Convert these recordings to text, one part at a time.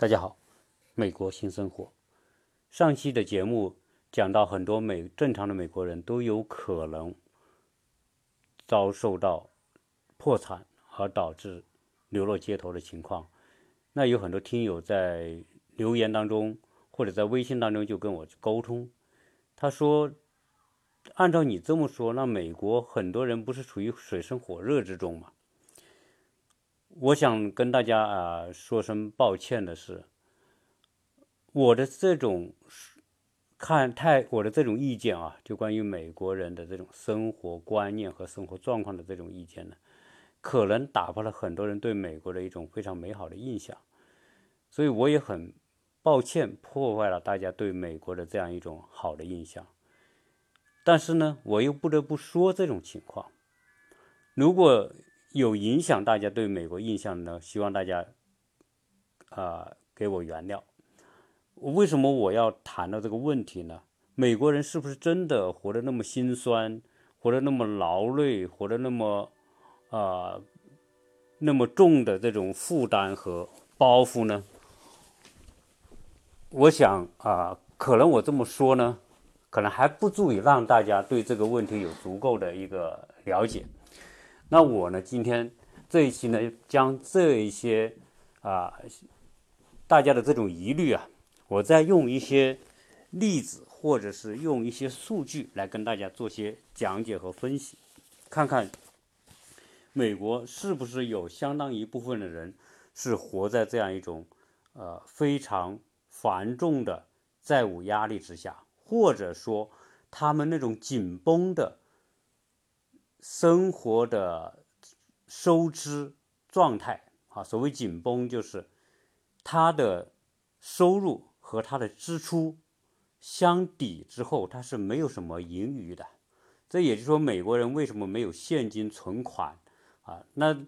大家好，美国新生活。上期的节目讲到，很多美正常的美国人都有可能遭受到破产而导致流落街头的情况。那有很多听友在留言当中或者在微信当中就跟我沟通，他说：“按照你这么说，那美国很多人不是处于水深火热之中吗？”我想跟大家啊说声抱歉的是，我的这种看太我的这种意见啊，就关于美国人的这种生活观念和生活状况的这种意见呢，可能打破了很多人对美国的一种非常美好的印象，所以我也很抱歉破坏了大家对美国的这样一种好的印象。但是呢，我又不得不说这种情况，如果。有影响大家对美国印象呢？希望大家啊给我原谅。为什么我要谈到这个问题呢？美国人是不是真的活得那么心酸，活得那么劳累，活得那么啊那么重的这种负担和包袱呢？我想啊，可能我这么说呢，可能还不足以让大家对这个问题有足够的一个了解。那我呢？今天这一期呢，将这一些啊，大家的这种疑虑啊，我再用一些例子，或者是用一些数据来跟大家做些讲解和分析，看看美国是不是有相当一部分的人是活在这样一种呃非常繁重的债务压力之下，或者说他们那种紧绷的。生活的收支状态啊，所谓紧绷，就是他的收入和他的支出相抵之后，他是没有什么盈余的。这也就是说，美国人为什么没有现金存款啊？那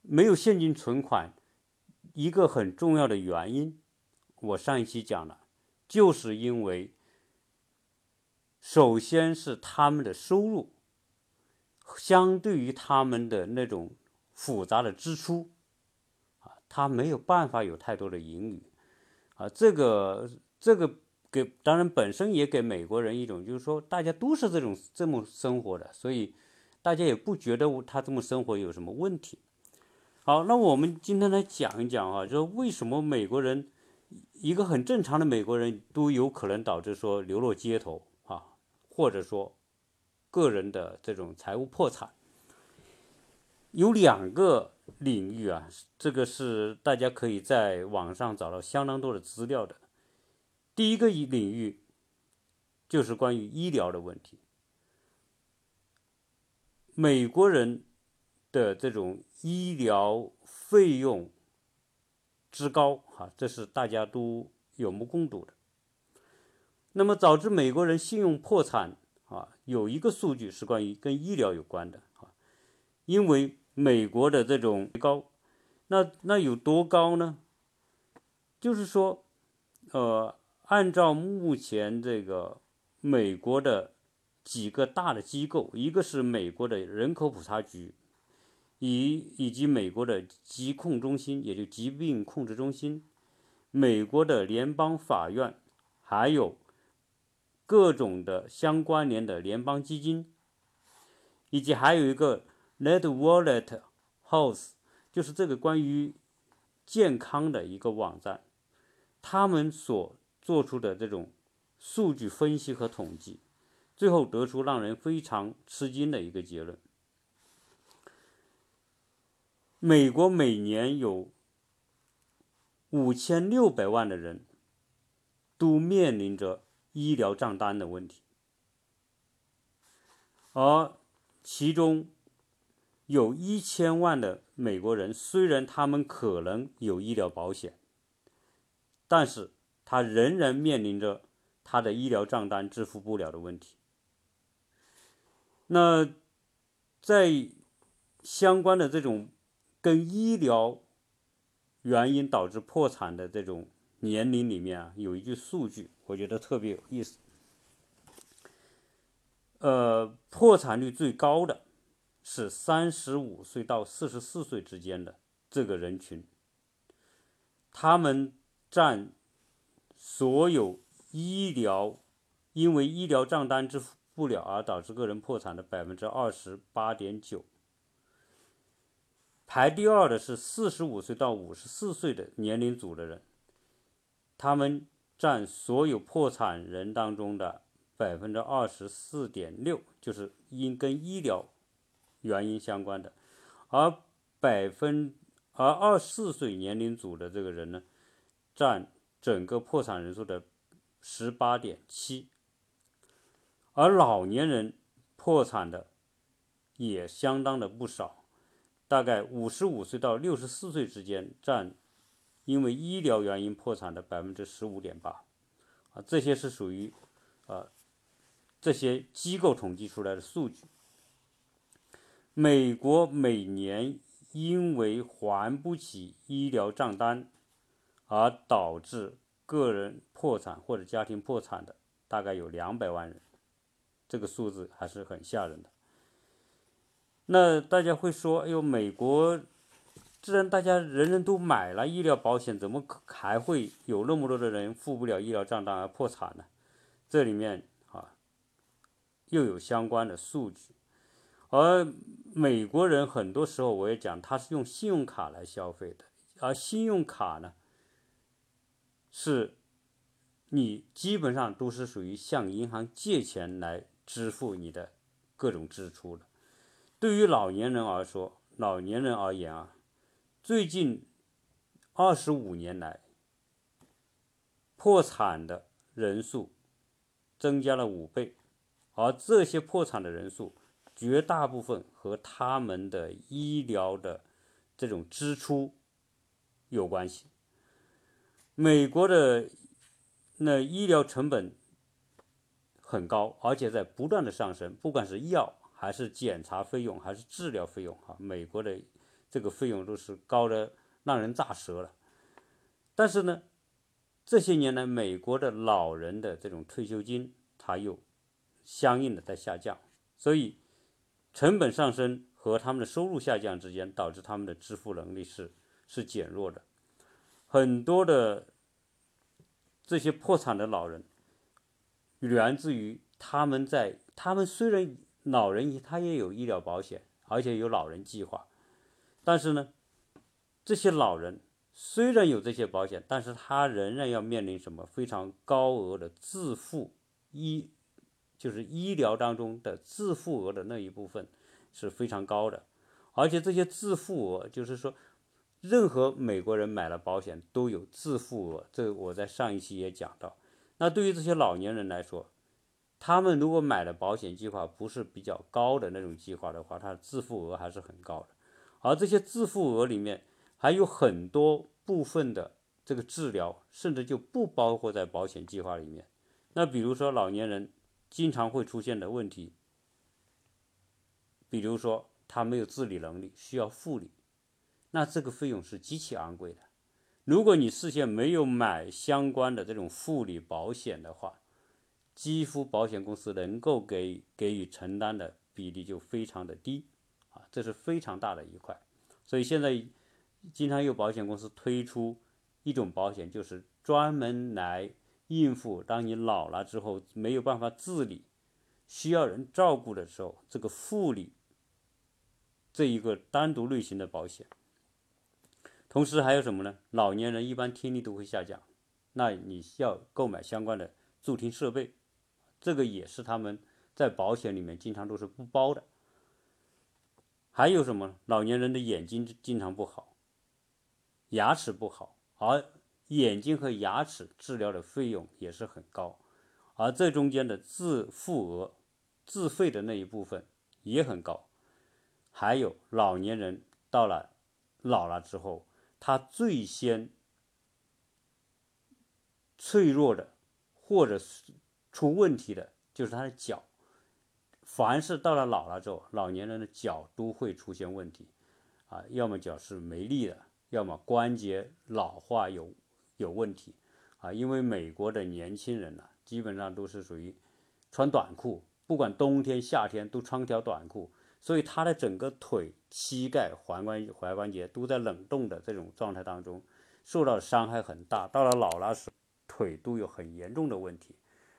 没有现金存款，一个很重要的原因，我上一期讲了，就是因为首先是他们的收入。相对于他们的那种复杂的支出，啊，他没有办法有太多的盈余，啊，这个这个给当然本身也给美国人一种就是说大家都是这种这么生活的，所以大家也不觉得他这么生活有什么问题。好，那我们今天来讲一讲啊，就是为什么美国人一个很正常的美国人都有可能导致说流落街头啊，或者说。个人的这种财务破产，有两个领域啊，这个是大家可以在网上找到相当多的资料的。第一个领域就是关于医疗的问题，美国人的这种医疗费用之高啊，这是大家都有目共睹的。那么导致美国人信用破产。啊，有一个数据是关于跟医疗有关的啊，因为美国的这种高，那那有多高呢？就是说，呃，按照目前这个美国的几个大的机构，一个是美国的人口普查局，以以及美国的疾控中心，也就疾病控制中心，美国的联邦法院，还有。各种的相关联的联邦基金，以及还有一个 Net Wallet House，就是这个关于健康的一个网站，他们所做出的这种数据分析和统计，最后得出让人非常吃惊的一个结论：美国每年有五千六百万的人都面临着。医疗账单的问题，而其中有一千万的美国人，虽然他们可能有医疗保险，但是他仍然面临着他的医疗账单支付不了的问题。那在相关的这种跟医疗原因导致破产的这种。年龄里面啊，有一句数据，我觉得特别有意思。呃，破产率最高的是三十五岁到四十四岁之间的这个人群，他们占所有医疗因为医疗账单支付不了而导致个人破产的百分之二十八点九。排第二的是四十五岁到五十四岁的年龄组的人，他们占所有破产人当中的百分之二十四点六，就是因跟医疗原因相关的，而百分而二十四岁年龄组的这个人呢，占整个破产人数的十八点七，而老年人破产的也相当的不少。大概五十五岁到六十四岁之间占，因为医疗原因破产的百分之十五点八，啊，这些是属于，呃，这些机构统计出来的数据。美国每年因为还不起医疗账单而导致个人破产或者家庭破产的，大概有两百万人，这个数字还是很吓人的。那大家会说：“哎呦，美国，既然大家人人都买了医疗保险，怎么还会有那么多的人付不了医疗账单而破产呢？”这里面啊，又有相关的数据。而美国人很多时候我也讲，他是用信用卡来消费的，而信用卡呢，是你基本上都是属于向银行借钱来支付你的各种支出的。对于老年人而说，老年人而言啊，最近二十五年来，破产的人数增加了五倍，而这些破产的人数，绝大部分和他们的医疗的这种支出有关系。美国的那医疗成本很高，而且在不断的上升，不管是药。还是检查费用，还是治疗费用，哈，美国的这个费用都是高的让人咋舌了。但是呢，这些年来，美国的老人的这种退休金，它又相应的在下降，所以成本上升和他们的收入下降之间，导致他们的支付能力是是减弱的。很多的这些破产的老人，源自于他们在他们虽然。老人他也有医疗保险，而且有老人计划，但是呢，这些老人虽然有这些保险，但是他仍然要面临什么非常高额的自付医，就是医疗当中的自付额的那一部分是非常高的，而且这些自付额就是说，任何美国人买了保险都有自付额，这我在上一期也讲到。那对于这些老年人来说，他们如果买的保险计划不是比较高的那种计划的话，他自付额还是很高的。而这些自付额里面还有很多部分的这个治疗，甚至就不包括在保险计划里面。那比如说老年人经常会出现的问题，比如说他没有自理能力，需要护理，那这个费用是极其昂贵的。如果你事先没有买相关的这种护理保险的话，几乎保险公司能够给给予承担的比例就非常的低，这是非常大的一块。所以现在经常有保险公司推出一种保险，就是专门来应付当你老了之后没有办法自理，需要人照顾的时候，这个护理这一个单独类型的保险。同时还有什么呢？老年人一般听力都会下降，那你需要购买相关的助听设备。这个也是他们在保险里面经常都是不包的。还有什么？老年人的眼睛经常不好，牙齿不好，而眼睛和牙齿治疗的费用也是很高，而这中间的自付额、自费的那一部分也很高。还有老年人到了老了之后，他最先脆弱的，或者是。出问题的就是他的脚，凡是到了老了之后，老年人的脚都会出现问题，啊，要么脚是没力的，要么关节老化有有问题，啊，因为美国的年轻人呢，基本上都是属于穿短裤，不管冬天夏天都穿条短裤，所以他的整个腿、膝盖、踝关踝关节都在冷冻的这种状态当中，受到伤害很大，到了老了时腿都有很严重的问题。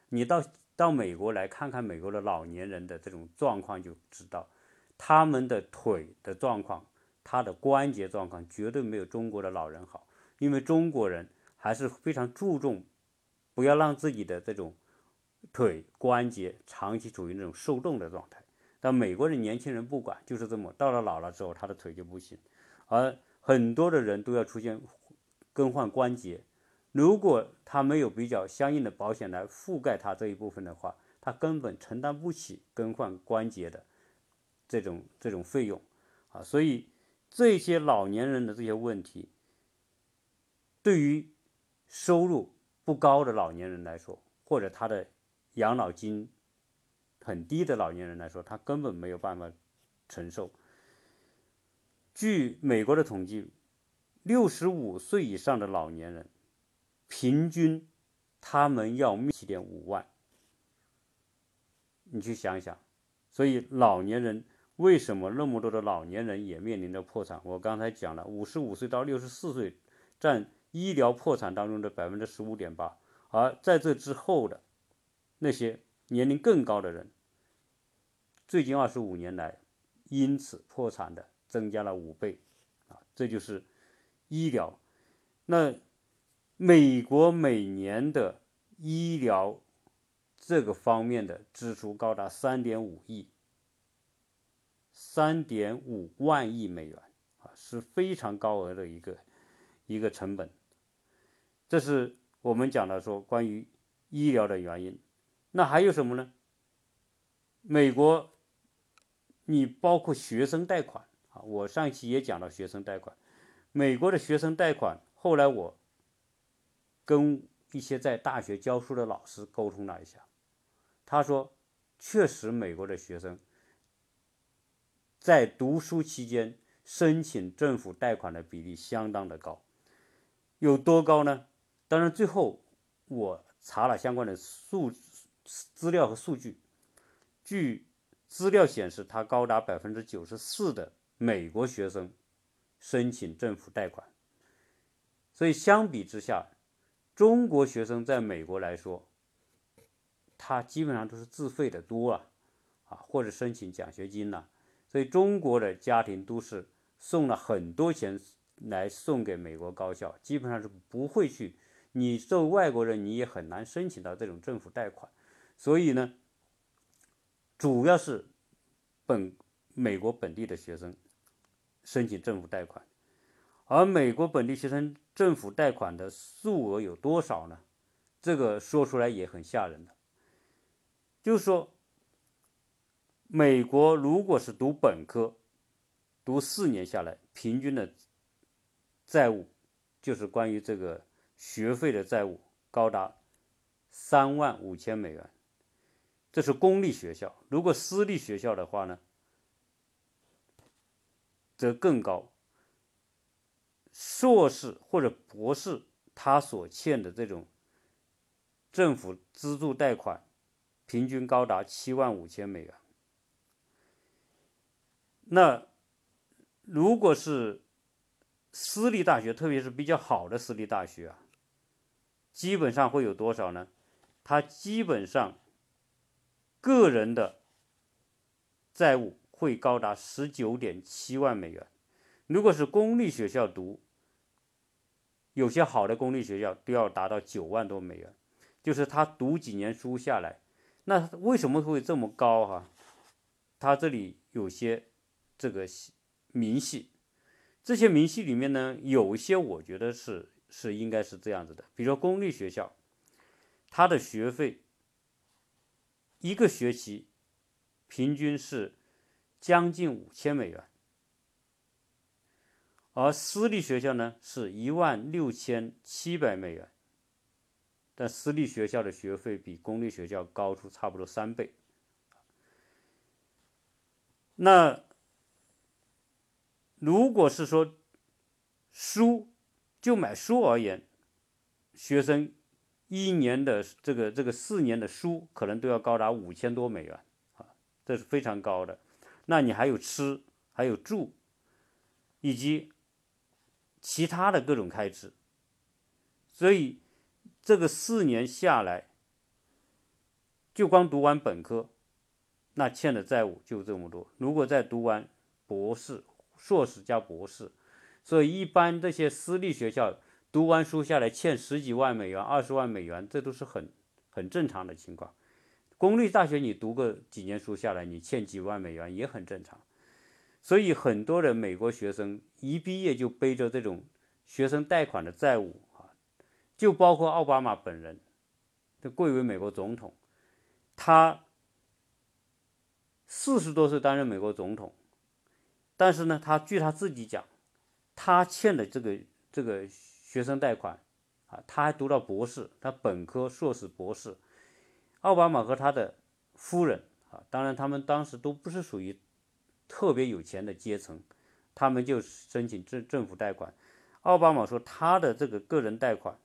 你到到美国来看看美国的老年人的这种状况，就知道他们的腿的状况，他的关节状况绝对没有中国的老人好，因为中国人还是非常注重不要让自己的这种腿关节长期处于那种受冻的状态。但美国的年轻人不管，就是这么到了老了之后，他的腿就不行，而很多的人都要出现更换关节。如果他没有比较相应的保险来覆盖他这一部分的话，他根本承担不起更换关节的这种这种费用啊！所以这些老年人的这些问题，对于收入不高的老年人来说，或者他的养老金很低的老年人来说，他根本没有办法承受。据美国的统计，六十五岁以上的老年人。平均，他们要七点五万。你去想想，所以老年人为什么那么多的老年人也面临着破产？我刚才讲了，五十五岁到六十四岁占医疗破产当中的百分之十五点八，而在这之后的那些年龄更高的人，最近二十五年来因此破产的增加了五倍，啊，这就是医疗。那。美国每年的医疗这个方面的支出高达三点五亿，三点五万亿美元啊，是非常高额的一个一个成本。这是我们讲的说关于医疗的原因。那还有什么呢？美国，你包括学生贷款啊，我上一期也讲了学生贷款。美国的学生贷款，后来我。跟一些在大学教书的老师沟通了一下，他说，确实美国的学生在读书期间申请政府贷款的比例相当的高，有多高呢？当然，最后我查了相关的数资料和数据，据资料显示，它高达百分之九十四的美国学生申请政府贷款，所以相比之下。中国学生在美国来说，他基本上都是自费的多啊，啊或者申请奖学金呐，所以中国的家庭都是送了很多钱来送给美国高校，基本上是不会去。你作为外国人，你也很难申请到这种政府贷款。所以呢，主要是本美国本地的学生申请政府贷款。而美国本地学生政府贷款的数额有多少呢？这个说出来也很吓人的。就是说，美国如果是读本科，读四年下来，平均的债务就是关于这个学费的债务高达三万五千美元，这是公立学校。如果私立学校的话呢，则更高。硕士或者博士，他所欠的这种政府资助贷款，平均高达七万五千美元。那如果是私立大学，特别是比较好的私立大学啊，基本上会有多少呢？他基本上个人的债务会高达十九点七万美元。如果是公立学校读，有些好的公立学校都要达到九万多美元，就是他读几年书下来，那为什么会这么高哈？他这里有些这个明细，这些明细里面呢，有一些我觉得是是应该是这样子的，比如说公立学校，他的学费一个学期平均是将近五千美元。而私立学校呢是一万六千七百美元，但私立学校的学费比公立学校高出差不多三倍。那如果是说书就买书而言，学生一年的这个这个四年的书可能都要高达五千多美元啊，这是非常高的。那你还有吃，还有住，以及。其他的各种开支，所以这个四年下来，就光读完本科，那欠的债务就这么多。如果再读完博士、硕士加博士，所以一般这些私立学校读完书下来欠十几万美元、二十万美元，这都是很很正常的情况。公立大学你读个几年书下来，你欠几万美元也很正常。所以很多人美国学生一毕业就背着这种学生贷款的债务啊，就包括奥巴马本人，他贵为美国总统，他四十多岁担任美国总统，但是呢，他据他自己讲，他欠的这个这个学生贷款啊，他还读到博士，他本科、硕士、博士。奥巴马和他的夫人啊，当然他们当时都不是属于特别有钱的阶层，他们就申请政政府贷款。奥巴马说他的这个个人贷款、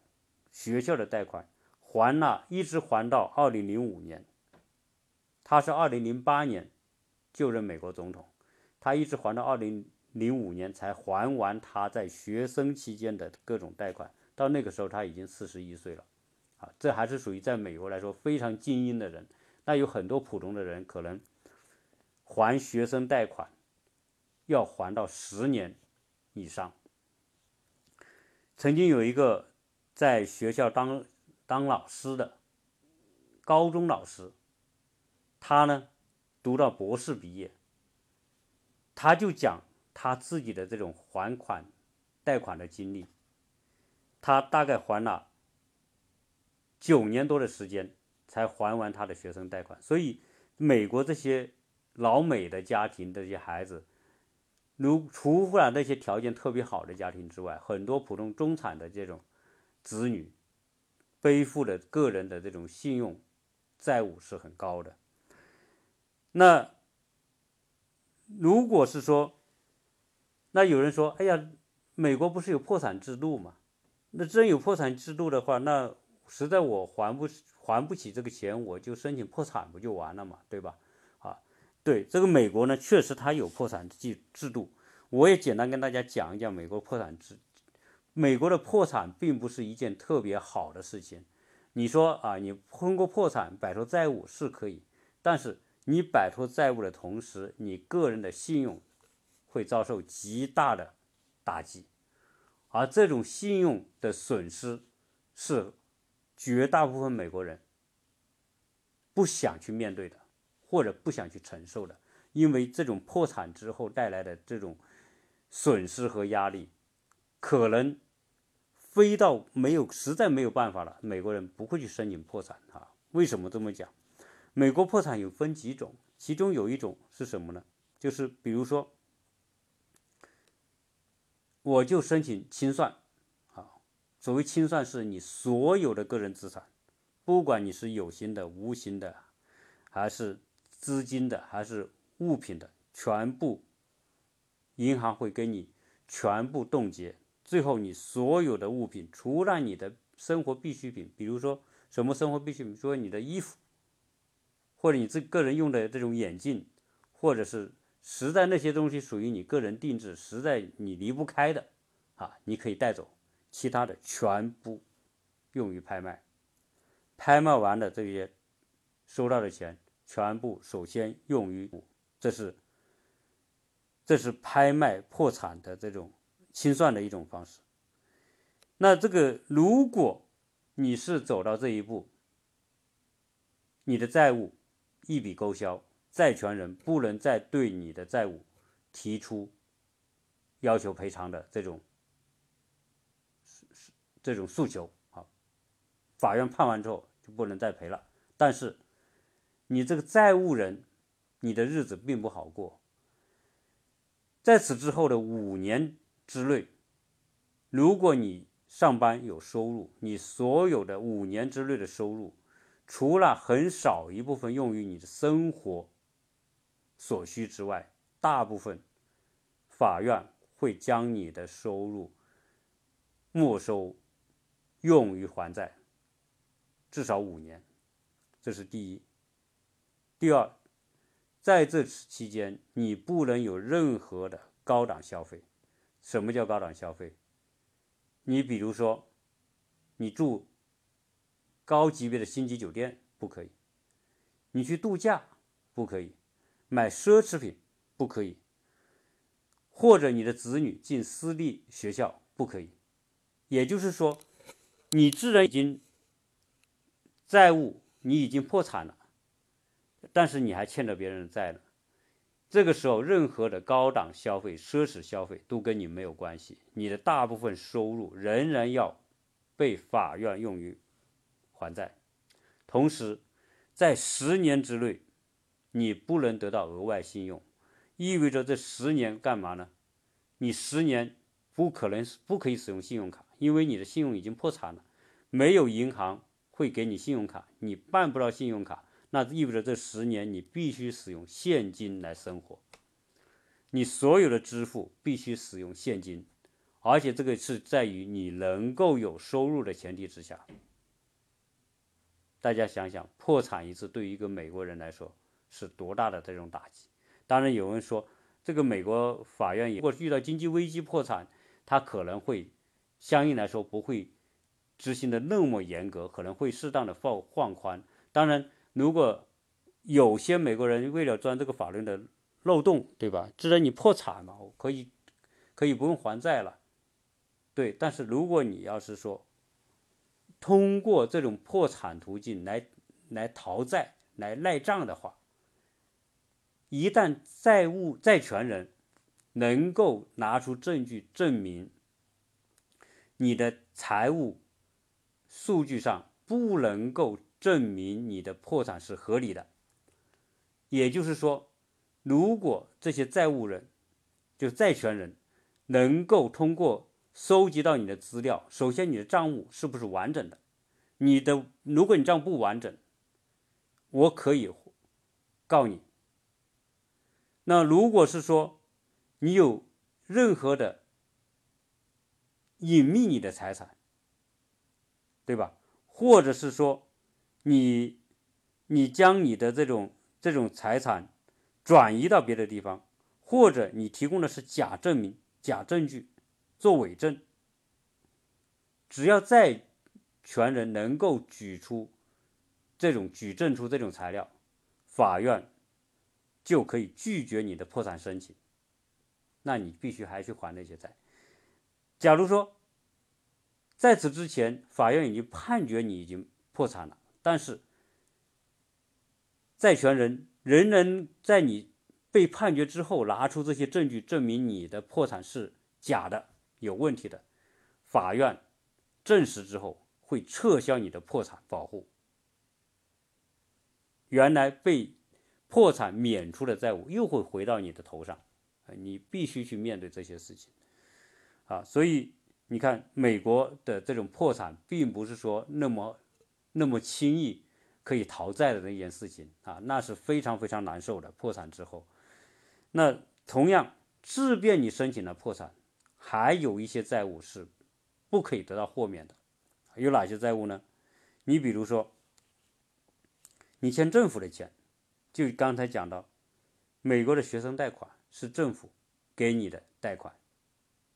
学校的贷款还了，一直还到二零零五年。他是二零零八年就任美国总统，他一直还到二零零五年才还完他在学生期间的各种贷款。到那个时候他已经四十一岁了。啊，这还是属于在美国来说非常精英的人。那有很多普通的人，可能还学生贷款要还到十年以上。曾经有一个在学校当当老师的高中老师，他呢读到博士毕业，他就讲他自己的这种还款贷款的经历，他大概还了。九年多的时间才还完他的学生贷款，所以美国这些老美的家庭这些孩子，如除了那些条件特别好的家庭之外，很多普通中产的这种子女背负的个人的这种信用债务是很高的。那如果是说，那有人说，哎呀，美国不是有破产制度吗？那真有破产制度的话，那实在我还不还不起这个钱，我就申请破产不就完了嘛，对吧？对这个美国呢，确实它有破产制制度。我也简单跟大家讲一讲美国破产制。美国的破产并不是一件特别好的事情。你说啊，你通过破产摆脱债务是可以，但是你摆脱债务的同时，你个人的信用会遭受极大的打击，而这种信用的损失是。绝大部分美国人不想去面对的，或者不想去承受的，因为这种破产之后带来的这种损失和压力，可能飞到没有实在没有办法了，美国人不会去申请破产啊。为什么这么讲？美国破产有分几种，其中有一种是什么呢？就是比如说，我就申请清算。啊所谓清算，是你所有的个人资产，不管你是有形的、无形的，还是资金的，还是物品的，全部银行会给你全部冻结。最后，你所有的物品，除了你的生活必需品，比如说什么生活必需品，说你的衣服，或者你这个人用的这种眼镜，或者是实在那些东西属于你个人定制，实在你离不开的啊，你可以带走。其他的全部用于拍卖，拍卖完的这些收到的钱，全部首先用于，这是这是拍卖破产的这种清算的一种方式。那这个如果你是走到这一步，你的债务一笔勾销，债权人不能再对你的债务提出要求赔偿的这种。这种诉求啊，法院判完之后就不能再赔了。但是，你这个债务人，你的日子并不好过。在此之后的五年之内，如果你上班有收入，你所有的五年之内的收入，除了很少一部分用于你的生活所需之外，大部分法院会将你的收入没收。用于还债，至少五年，这是第一。第二，在这期间，你不能有任何的高档消费。什么叫高档消费？你比如说，你住高级别的星级酒店不可以，你去度假不可以，买奢侈品不可以，或者你的子女进私立学校不可以。也就是说，你自然已经债务，你已经破产了，但是你还欠着别人的债呢。这个时候，任何的高档消费、奢侈消费都跟你没有关系。你的大部分收入仍然要被法院用于还债。同时，在十年之内，你不能得到额外信用，意味着这十年干嘛呢？你十年不可能不可以使用信用卡，因为你的信用已经破产了，没有银行会给你信用卡，你办不到信用卡。那意味着这十年你必须使用现金来生活，你所有的支付必须使用现金，而且这个是在于你能够有收入的前提之下。大家想想，破产一次对于一个美国人来说是多大的这种打击？当然有人说，这个美国法院如果遇到经济危机破产，他可能会相应来说不会执行的那么严格，可能会适当的放放宽。当然。如果有些美国人为了钻这个法律的漏洞，对吧？既然你破产嘛，我可以可以不用还债了，对。但是如果你要是说通过这种破产途径来来逃债、来赖账的话，一旦债务债权人能够拿出证据证明你的财务数据上不能够。证明你的破产是合理的，也就是说，如果这些债务人，就债权人，能够通过收集到你的资料，首先你的账务是不是完整的？你的，如果你账不完整，我可以告你。那如果是说你有任何的隐秘你的财产，对吧？或者是说。你，你将你的这种这种财产转移到别的地方，或者你提供的是假证明、假证据做伪证，只要债权人能够举出这种举证出这种材料，法院就可以拒绝你的破产申请。那你必须还去还那些债。假如说在此之前，法院已经判决你已经破产了。但是，债权人仍然在你被判决之后拿出这些证据，证明你的破产是假的、有问题的。法院证实之后，会撤销你的破产保护。原来被破产免除的债务又会回到你的头上，你必须去面对这些事情。啊，所以你看，美国的这种破产，并不是说那么。那么轻易可以逃债的那件事情啊，那是非常非常难受的。破产之后，那同样，即便你申请了破产，还有一些债务是不可以得到豁免的。有哪些债务呢？你比如说，你欠政府的钱，就刚才讲到，美国的学生贷款是政府给你的贷款，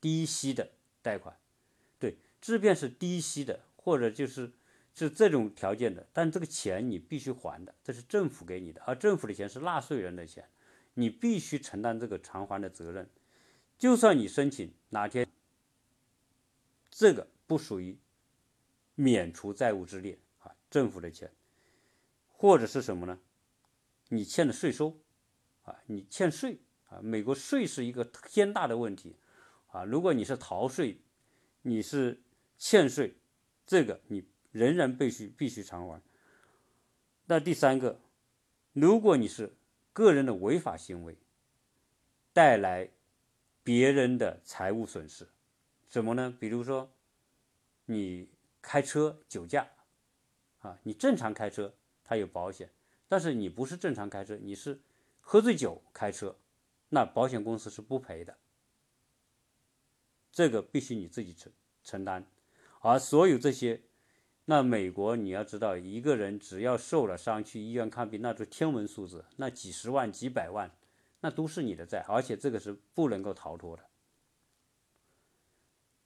低息的贷款，对，即便是低息的，或者就是。是这种条件的，但这个钱你必须还的，这是政府给你的，而政府的钱是纳税人的钱，你必须承担这个偿还的责任。就算你申请哪天这个不属于免除债务之列啊，政府的钱，或者是什么呢？你欠的税收啊，你欠税啊，美国税是一个天大的问题啊，如果你是逃税，你是欠税，这个你。仍然必须必须偿还。那第三个，如果你是个人的违法行为，带来别人的财务损失，什么呢？比如说你开车酒驾，啊，你正常开车它有保险，但是你不是正常开车，你是喝醉酒开车，那保险公司是不赔的，这个必须你自己承承担，而所有这些。那美国你要知道，一个人只要受了伤去医院看病，那是天文数字，那几十万、几百万，那都是你的债，而且这个是不能够逃脱的。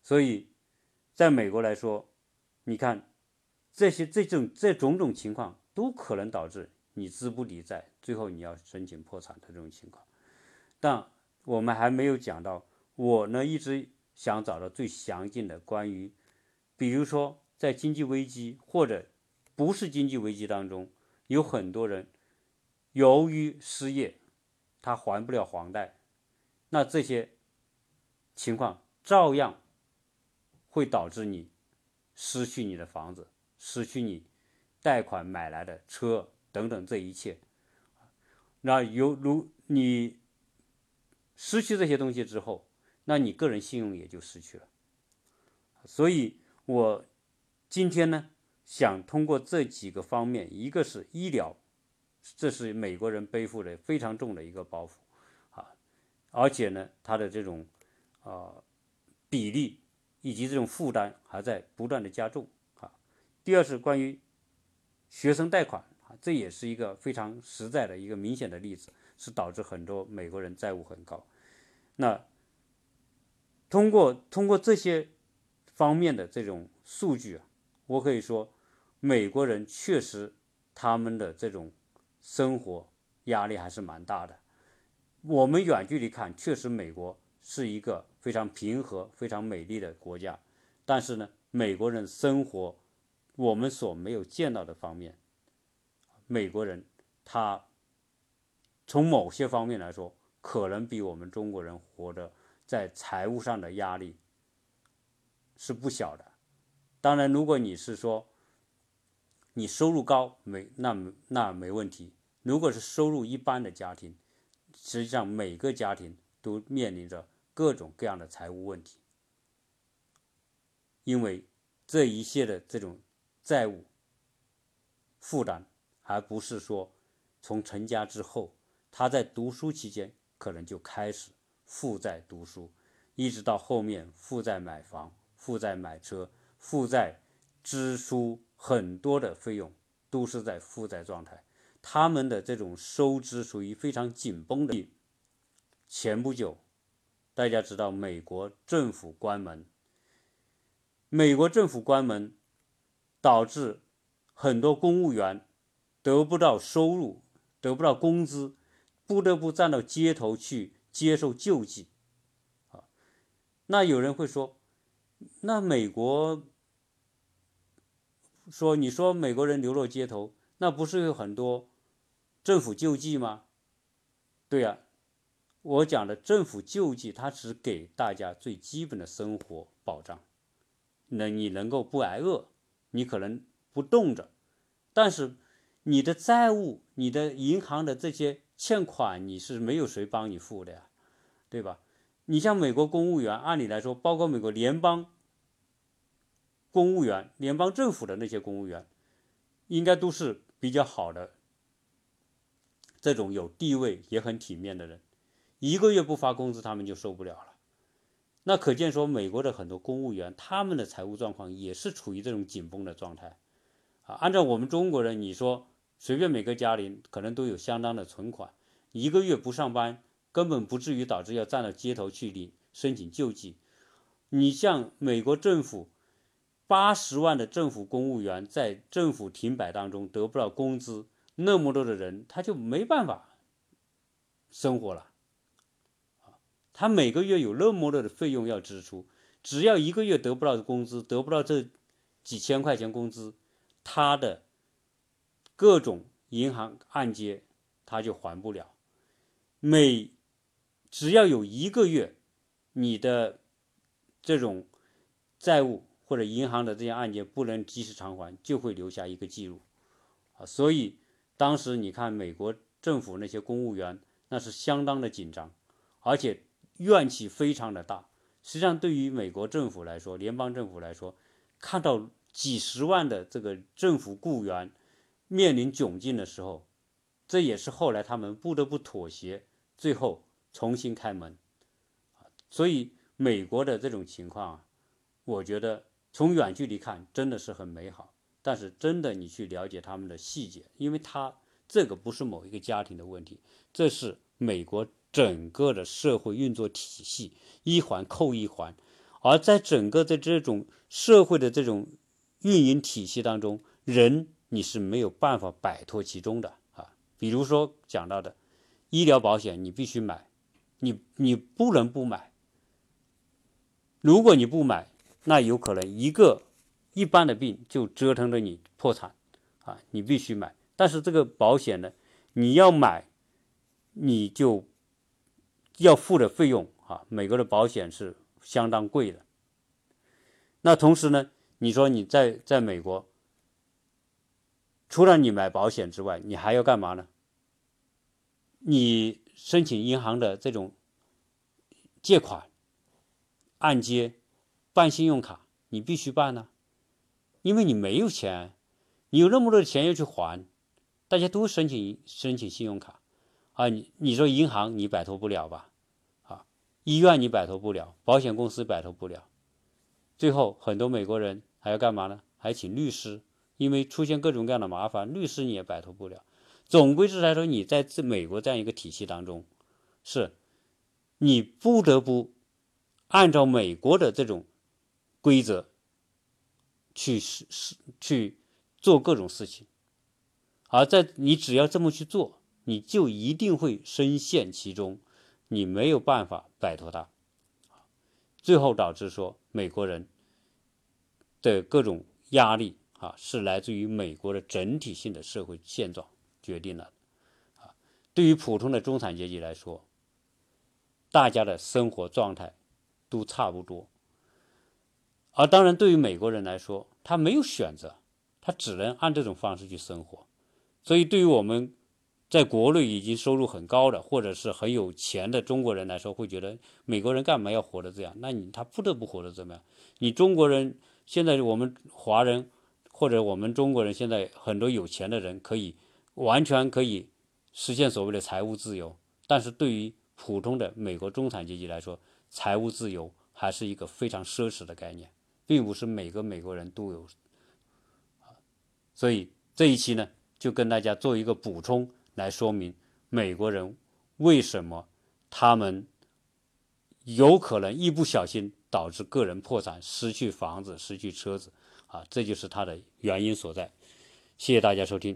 所以，在美国来说，你看这些这种这种种情况都可能导致你资不抵债，最后你要申请破产的这种情况。但我们还没有讲到，我呢一直想找到最详尽的关于，比如说在经济危机或者不是经济危机当中，有很多人由于失业，他还不了房贷，那这些情况照样会导致你失去你的房子，失去你贷款买来的车等等这一切。那犹如你。失去这些东西之后，那你个人信用也就失去了。所以，我今天呢，想通过这几个方面，一个是医疗，这是美国人背负的非常重的一个包袱啊，而且呢，它的这种啊比例以及这种负担还在不断的加重啊。第二是关于学生贷款啊，这也是一个非常实在的一个明显的例子。是导致很多美国人债务很高。那通过通过这些方面的这种数据啊，我可以说，美国人确实他们的这种生活压力还是蛮大的。我们远距离看，确实美国是一个非常平和、非常美丽的国家。但是呢，美国人生活我们所没有见到的方面，美国人他。从某些方面来说，可能比我们中国人活的在财务上的压力是不小的。当然，如果你是说你收入高，没那那没问题。如果是收入一般的家庭，实际上每个家庭都面临着各种各样的财务问题，因为这一切的这种债务负担，还不是说从成家之后。他在读书期间可能就开始负债读书，一直到后面负债买房、负债买车、负债支出很多的费用都是在负债状态。他们的这种收支属于非常紧绷的。前不久，大家知道美国政府关门，美国政府关门导致很多公务员得不到收入，得不到工资。不得不站到街头去接受救济，啊，那有人会说，那美国说你说美国人流落街头，那不是有很多政府救济吗？对呀，我讲的政府救济，它只给大家最基本的生活保障，那你能够不挨饿，你可能不冻着，但是你的债务，你的银行的这些。欠款你是没有谁帮你付的呀，对吧？你像美国公务员，按理来说，包括美国联邦公务员、联邦政府的那些公务员，应该都是比较好的，这种有地位也很体面的人，一个月不发工资，他们就受不了了。那可见说，美国的很多公务员，他们的财务状况也是处于这种紧绷的状态啊。按照我们中国人，你说。随便每个家庭可能都有相当的存款，一个月不上班根本不至于导致要站到街头去领申请救济。你像美国政府八十万的政府公务员在政府停摆当中得不到工资，那么多的人他就没办法生活了！他每个月有那么多的费用要支出，只要一个月得不到工资，得不到这几千块钱工资，他的。各种银行按揭，他就还不了。每只要有一个月，你的这种债务或者银行的这些案件不能及时偿还，就会留下一个记录啊。所以当时你看美国政府那些公务员，那是相当的紧张，而且怨气非常的大。实际上，对于美国政府来说，联邦政府来说，看到几十万的这个政府雇员。面临窘境的时候，这也是后来他们不得不妥协，最后重新开门。所以美国的这种情况啊，我觉得从远距离看真的是很美好。但是真的你去了解他们的细节，因为他这个不是某一个家庭的问题，这是美国整个的社会运作体系一环扣一环，而在整个的这种社会的这种运营体系当中，人你是没有办法摆脱其中的啊。比如说讲到的医疗保险，你必须买，你你不能不买。如果你不买，那有可能一个一般的病就折腾着你破产啊！你必须买。但是这个保险呢，你要买，你就要付的费用啊，美国的保险是相当贵的。那同时呢，你说你在在美国，除了你买保险之外，你还要干嘛呢？你申请银行的这种借款。按揭、办信用卡，你必须办呢，因为你没有钱，你有那么多的钱要去还，大家都申请申请信用卡，啊，你你说银行你摆脱不了吧，啊，医院你摆脱不了，保险公司摆脱不了，最后很多美国人还要干嘛呢？还请律师，因为出现各种各样的麻烦，律师你也摆脱不了。总归是来说，你在这美国这样一个体系当中，是，你不得不。按照美国的这种规则去是是去做各种事情，而在你只要这么去做，你就一定会深陷其中，你没有办法摆脱它，最后导致说美国人的各种压力啊，是来自于美国的整体性的社会现状决定了，啊，对于普通的中产阶级来说，大家的生活状态。都差不多，而当然，对于美国人来说，他没有选择，他只能按这种方式去生活。所以，对于我们在国内已经收入很高的，或者是很有钱的中国人来说，会觉得美国人干嘛要活得这样？那你他不得不活得怎么样？你中国人现在，我们华人或者我们中国人现在很多有钱的人，可以完全可以实现所谓的财务自由，但是对于普通的美国中产阶级来说，财务自由还是一个非常奢侈的概念，并不是每个美国人都有。所以这一期呢，就跟大家做一个补充，来说明美国人为什么他们有可能一不小心导致个人破产、失去房子、失去车子啊，这就是它的原因所在。谢谢大家收听。